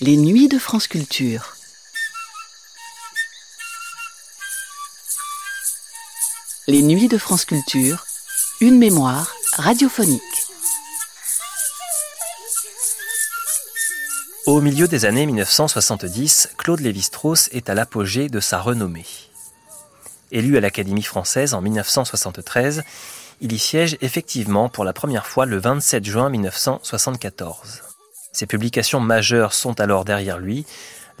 Les nuits de France Culture. Les nuits de France Culture, une mémoire radiophonique. Au milieu des années 1970, Claude Lévi-Strauss est à l'apogée de sa renommée. Élu à l'Académie française en 1973, il y siège effectivement pour la première fois le 27 juin 1974. Ses publications majeures sont alors derrière lui,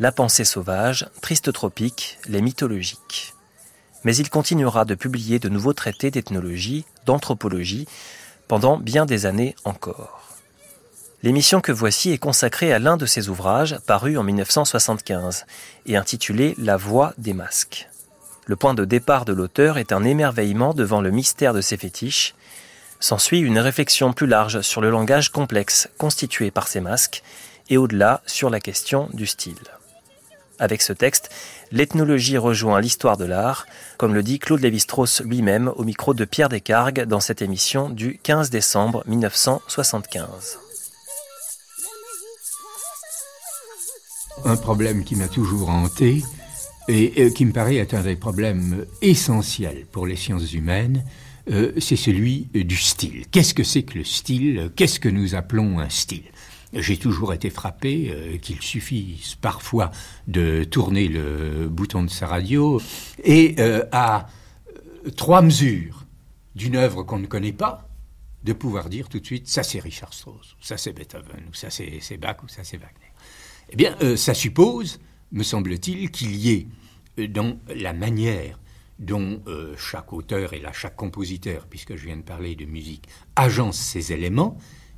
La pensée sauvage, Triste tropique, Les mythologiques. Mais il continuera de publier de nouveaux traités d'ethnologie, d'anthropologie, pendant bien des années encore. L'émission que voici est consacrée à l'un de ses ouvrages, paru en 1975, et intitulé La voix des masques. Le point de départ de l'auteur est un émerveillement devant le mystère de ses fétiches, S'ensuit une réflexion plus large sur le langage complexe constitué par ces masques et au-delà sur la question du style. Avec ce texte, l'ethnologie rejoint l'histoire de l'art, comme le dit Claude Lévi-Strauss lui-même au micro de Pierre Descargues dans cette émission du 15 décembre 1975. Un problème qui m'a toujours hanté et euh, qui me paraît être un des problèmes essentiels pour les sciences humaines, euh, c'est celui euh, du style. Qu'est-ce que c'est que le style? Qu'est-ce que nous appelons un style? J'ai toujours été frappé euh, qu'il suffise parfois de tourner le bouton de sa radio et à trois mesures d'une œuvre qu'on ne connaît pas, de pouvoir dire tout de suite ça c'est Richard Strauss, ça c'est Beethoven, ou ça c'est Bach, ou ça c'est Wagner. Eh bien, ça suppose, me semble-t-il, qu'il y ait dans la manière dont euh, chaque auteur et là chaque compositeur, puisque je viens de parler de musique, agence ces éléments,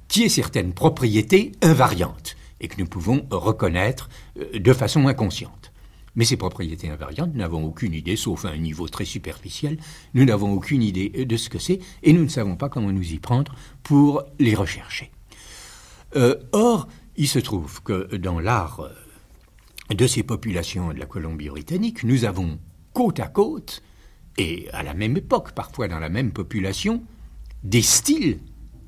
qui aient certaines propriétés invariantes et que nous pouvons reconnaître euh, de façon inconsciente. Mais ces propriétés invariantes, nous n'avons aucune idée, sauf à un niveau très superficiel, nous n'avons aucune idée de ce que c'est et nous ne savons pas comment nous y prendre pour les rechercher. Euh, or, il se trouve que dans l'art de ces populations de la Colombie-Britannique, nous avons côte à côte, et à la même époque, parfois dans la même population, des styles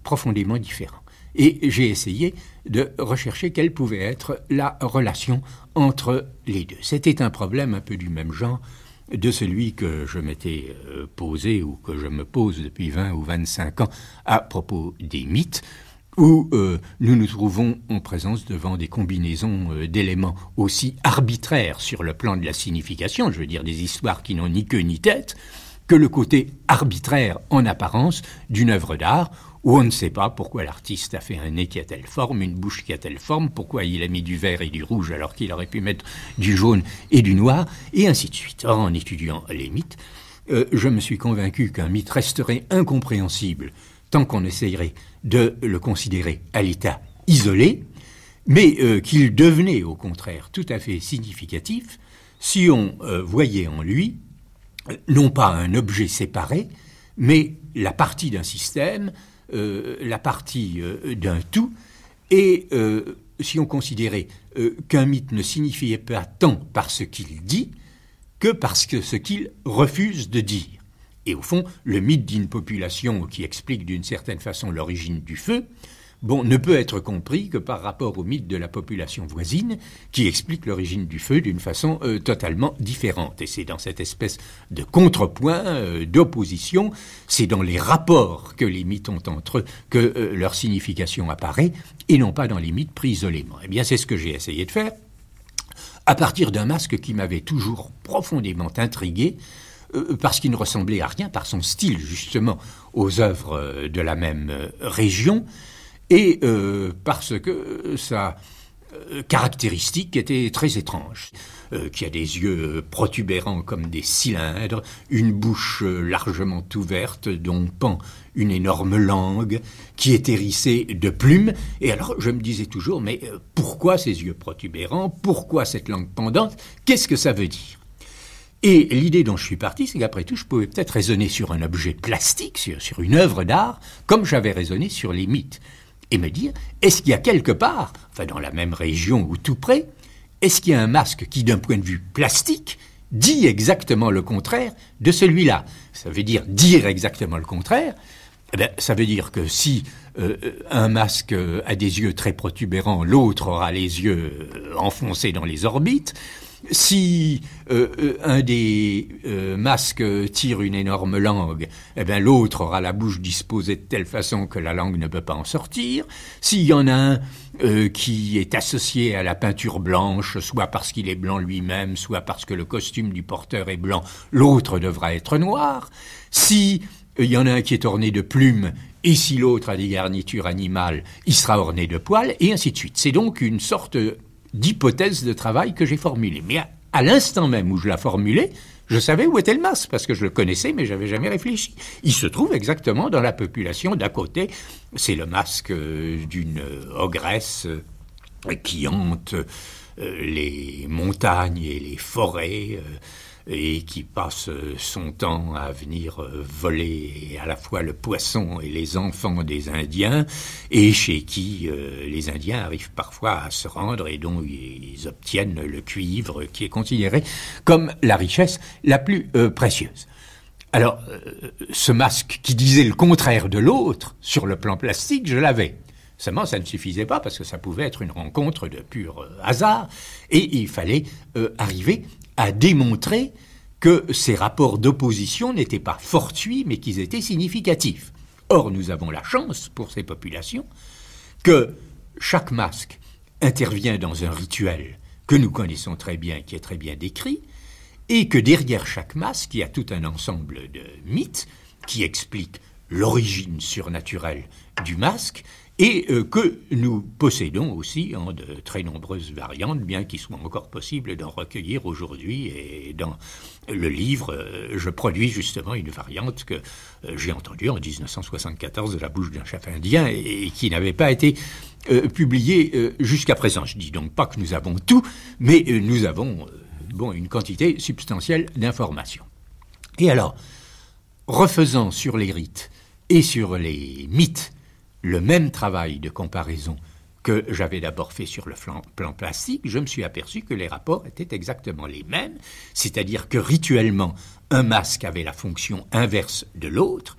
profondément différents. Et j'ai essayé de rechercher quelle pouvait être la relation entre les deux. C'était un problème un peu du même genre de celui que je m'étais euh, posé ou que je me pose depuis 20 ou 25 ans à propos des mythes où euh, nous nous trouvons en présence devant des combinaisons euh, d'éléments aussi arbitraires sur le plan de la signification, je veux dire des histoires qui n'ont ni queue ni tête, que le côté arbitraire en apparence d'une œuvre d'art, où on ne sait pas pourquoi l'artiste a fait un nez qui a telle forme, une bouche qui a telle forme, pourquoi il a mis du vert et du rouge alors qu'il aurait pu mettre du jaune et du noir, et ainsi de suite. En étudiant les mythes, euh, je me suis convaincu qu'un mythe resterait incompréhensible tant qu'on essayerait de le considérer à l'état isolé, mais euh, qu'il devenait au contraire tout à fait significatif si on euh, voyait en lui euh, non pas un objet séparé, mais la partie d'un système, la partie d'un tout, et si on considérait qu'un mythe ne signifiait pas tant par ce qu'il dit que parce ce qu'il refuse de dire. Et au fond, le mythe d'une population qui explique d'une certaine façon l'origine du feu, ne peut être compris que par rapport au mythe de la population voisine, qui explique l'origine du feu d'une façon euh, totalement différente. Et c'est dans cette espèce de contrepoint, euh, d'opposition, c'est dans les rapports que les mythes ont entre eux que euh, leur signification apparaît, et non pas dans les mythes pris isolément. Eh bien, c'est ce que j'ai essayé de faire, à partir d'un masque qui m'avait toujours profondément intrigué, parce qu'il ne ressemblait à rien, par son style justement, aux œuvres euh, de la même euh, région, et parce que sa caractéristique était très étrange, qui a des yeux protubérants comme des cylindres, une bouche largement ouverte dont pend une énorme langue, qui est hérissée de plumes, et alors je me disais toujours, mais pourquoi ces yeux protubérants, pourquoi cette langue pendante, qu'est-ce que ça veut dire? Et l'idée dont je suis parti, c'est qu'après tout, je pouvais peut-être raisonner sur un objet plastique, sur, une œuvre d'art, comme j'avais raisonné sur les mythes, et me dire, est-ce qu'il y a quelque part, enfin dans la même région ou tout près, est-ce qu'il y a un masque qui, d'un point de vue plastique, dit exactement le contraire de celui-là? Ça veut dire dire exactement le contraire, eh bien, ça veut dire que si euh, un masque a des yeux très protubérants, l'autre aura les yeux enfoncés dans les orbites. Si euh, euh, un des euh, masques tire une énorme langue, eh bien l'autre aura la bouche disposée de telle façon que la langue ne peut pas en sortir. S'il y en a un qui est associé à la peinture blanche, soit parce qu'il est blanc lui-même, soit parce que le costume du porteur est blanc, l'autre devra être noir. Si il y en a un qui est orné de plumes, et si l'autre a des garnitures animales, il sera orné de poils, et ainsi de suite. C'est donc une sorte d'hypothèse de travail que j'ai formulée. Mais à, l'instant même où je la formulais, je savais où était le masque, parce que je le connaissais, mais j'avais jamais réfléchi. Il se trouve exactement dans la population d'à côté. C'est le masque euh, d'une ogresse euh, qui hante euh, les montagnes et les forêts et qui passe son temps à venir euh, voler à la fois le poisson et les enfants des Indiens, et chez qui euh, les Indiens arrivent parfois à se rendre et dont ils obtiennent le cuivre qui est considéré comme la richesse la plus euh, précieuse. Alors, ce masque qui disait le contraire de l'autre, sur le plan plastique, je l'avais. Seulement, ça ne suffisait pas parce que ça pouvait être une rencontre de pur hasard et il fallait arriver à démontrer que ces rapports d'opposition n'étaient pas fortuits, mais qu'ils étaient significatifs. Or, nous avons la chance, pour ces populations, que chaque masque intervient dans un rituel que nous connaissons très bien, qui est très bien décrit, et que derrière chaque masque, il y a tout un ensemble de mythes qui expliquent l'origine surnaturelle du masque et euh, que nous possédons aussi en de très nombreuses variantes, bien qu'il soit encore possible d'en recueillir aujourd'hui. Et dans le livre, euh, je produis justement une variante que euh, j'ai entendue en 1974 de la bouche d'un chef indien et, qui n'avait pas été publiée jusqu'à présent. Je dis donc pas que nous avons tout, mais nous avons bon, une quantité substantielle d'informations. Et alors, refaisant sur les rites et sur les mythes le même travail de comparaison que j'avais d'abord fait sur le plan plastique, je me suis aperçu que les rapports étaient exactement les mêmes, c'est-à-dire que rituellement, un masque avait la fonction inverse de l'autre,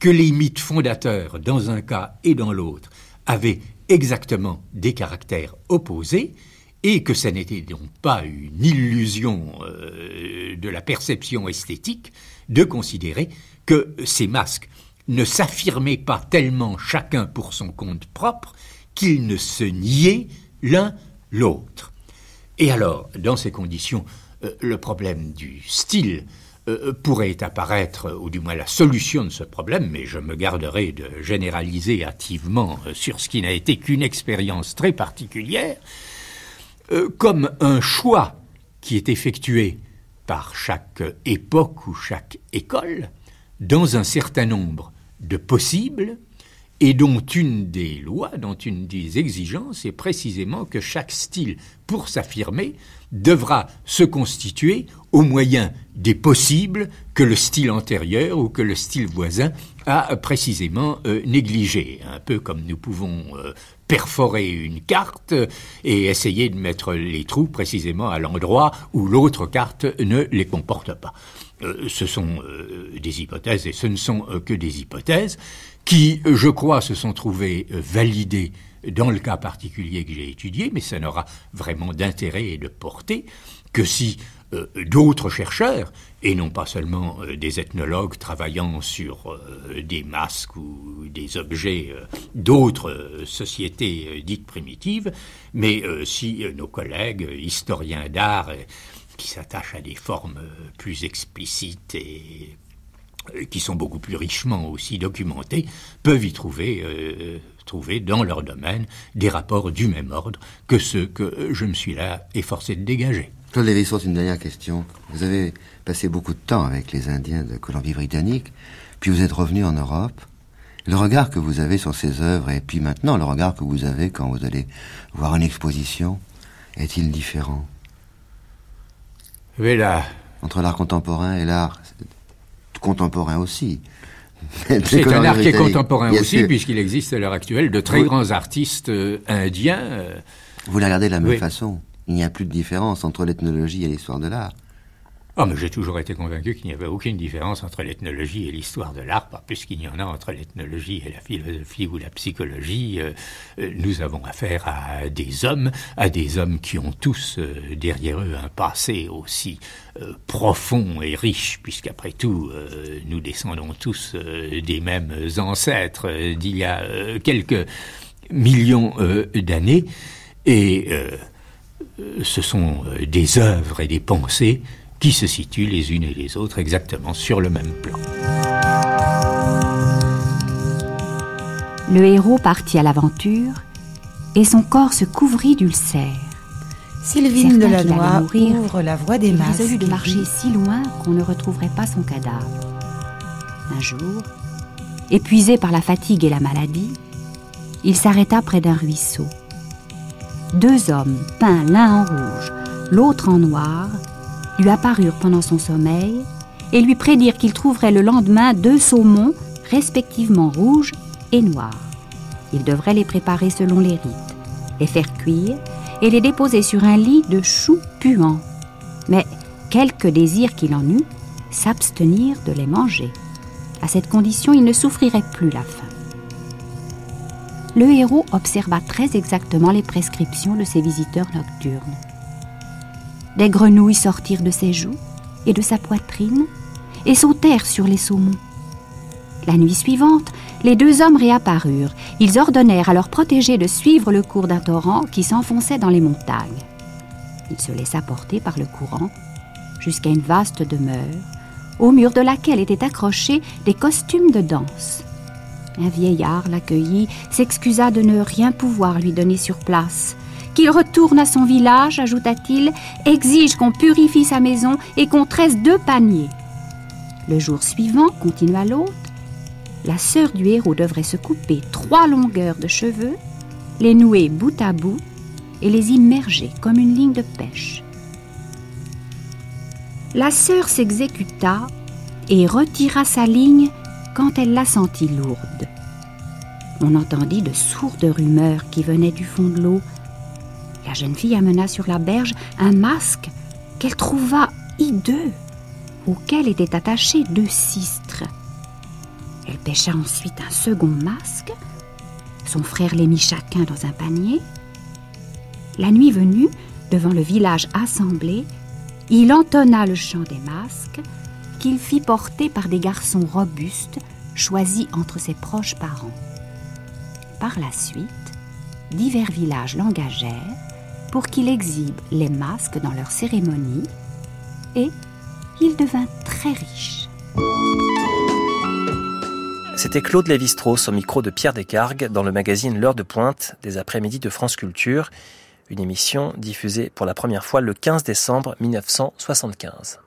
que les mythes fondateurs, dans un cas et dans l'autre, avaient exactement des caractères opposés, et que ce n'était donc pas une illusion euh, de la perception esthétique de considérer que ces masques ne s'affirmaient pas tellement chacun pour son compte propre qu'ils ne se niaient l'un l'autre. Et alors, dans ces conditions, euh, le problème du style euh, pourrait apparaître, ou du moins la solution de ce problème, mais je me garderai de généraliser hâtivement euh, sur ce qui n'a été qu'une expérience très particulière, comme un choix qui est effectué par chaque époque ou chaque école dans un certain nombre de possibles et dont une des lois, dont une des exigences est précisément que chaque style, pour s'affirmer, devra se constituer au moyen des possibles que le style antérieur ou que le style voisin a précisément euh, négligé. Un peu comme nous pouvons euh, perforer une carte et essayer de mettre les trous précisément à l'endroit où l'autre carte ne les comporte pas. Euh, ce sont euh, des hypothèses et ce ne sont euh, que des hypothèses qui, je crois, se sont trouvées validées dans le cas particulier que j'ai étudié, mais ça n'aura vraiment d'intérêt et de portée que si d'autres chercheurs, et non pas seulement des ethnologues travaillant sur des masques ou des objets d'autres sociétés dites primitives, mais si nos collègues historiens d'art qui s'attachent à des formes euh, plus explicites et euh, qui sont beaucoup plus richement aussi documentées, peuvent y trouver, euh, trouver dans leur domaine des rapports du même ordre que ceux que je me suis là efforcé de dégager. Claude lévi une dernière question. Vous avez passé beaucoup de temps avec les Indiens de Colombie-Britannique, puis vous êtes revenu en Europe. Le regard que vous avez sur ces œuvres, et puis maintenant le regard que vous avez quand vous allez voir une exposition, est-il différent? Entre l'art contemporain et l'art contemporain aussi. C'est un art qui est contemporain aussi, puisqu'il existe à l'heure actuelle de très grands artistes euh, indiens. Euh. Vous la regardez de la même façon. Il n'y a plus de différence entre l'ethnologie et l'histoire de l'art. Oh, mais j'ai toujours été convaincu qu'il n'y avait aucune différence entre l'ethnologie et l'histoire de l'art, pas plus qu'il y en a entre l'ethnologie et la philosophie ou la psychologie. Euh, euh, nous avons affaire à des hommes, à des hommes qui ont tous euh, derrière eux un passé aussi profond et riche, puisqu'après tout, nous descendons tous des mêmes ancêtres d'il y a quelques millions d'années. Et ce sont des œuvres et des pensées qui se situent les unes et les autres exactement sur le même plan. Le héros partit à l'aventure et son corps se couvrit d'ulcères. Sylvine de la Noix ouvre la voie des masses. Il de marcher si loin qu'on ne retrouverait pas son cadavre. Un jour, épuisé par la fatigue et la maladie, il s'arrêta près d'un ruisseau. Deux hommes, peints l'un en rouge, l'autre en noir, lui apparurent pendant son sommeil et lui prédirent qu'il trouverait le lendemain deux saumons, respectivement rouges et noirs. Il devrait les préparer selon les rites, les faire cuire et les déposer sur un lit de choux puants. Mais, quelque désir qu'il en eût, s'abstenir de les manger. À cette condition, il ne souffrirait plus la faim. Le héros observa très exactement les prescriptions de ses visiteurs nocturnes. Des grenouilles sortirent de ses joues et de sa poitrine et sautèrent sur les saumons. La nuit suivante, les deux hommes réapparurent. Ils ordonnèrent à leurs protégés de suivre le cours d'un torrent qui s'enfonçait dans les montagnes. Il se laissa porter par le courant jusqu'à une vaste demeure, au mur de laquelle étaient accrochés des costumes de danse. Un vieillard l'accueillit, s'excusa de ne rien pouvoir lui donner sur place, qu'il retourne à son village, ajouta-t-il, exige qu'on purifie sa maison et qu'on tresse deux paniers. Le jour suivant, continua l'hôte, la sœur du héros devrait se couper trois longueurs de cheveux, les nouer bout à bout et les immerger comme une ligne de pêche. La sœur s'exécuta et retira sa ligne quand elle la sentit lourde. On entendit de sourdes rumeurs qui venaient du fond de l'eau la jeune fille amena sur la berge un masque qu'elle trouva hideux, auquel étaient attachés deux cistres. Elle pêcha ensuite un second masque. Son frère les mit chacun dans un panier. La nuit venue, devant le village assemblé, il entonna le chant des masques qu'il fit porter par des garçons robustes choisis entre ses proches parents. Par la suite, divers villages l'engagèrent pour qu'il exhibe les masques dans leurs cérémonies et il devint très riche. C'était Claude Lévi-Strauss au micro de Pierre Descargues dans le magazine L'heure de pointe des après-midi de France Culture, une émission diffusée pour la première fois le 15 décembre 1975.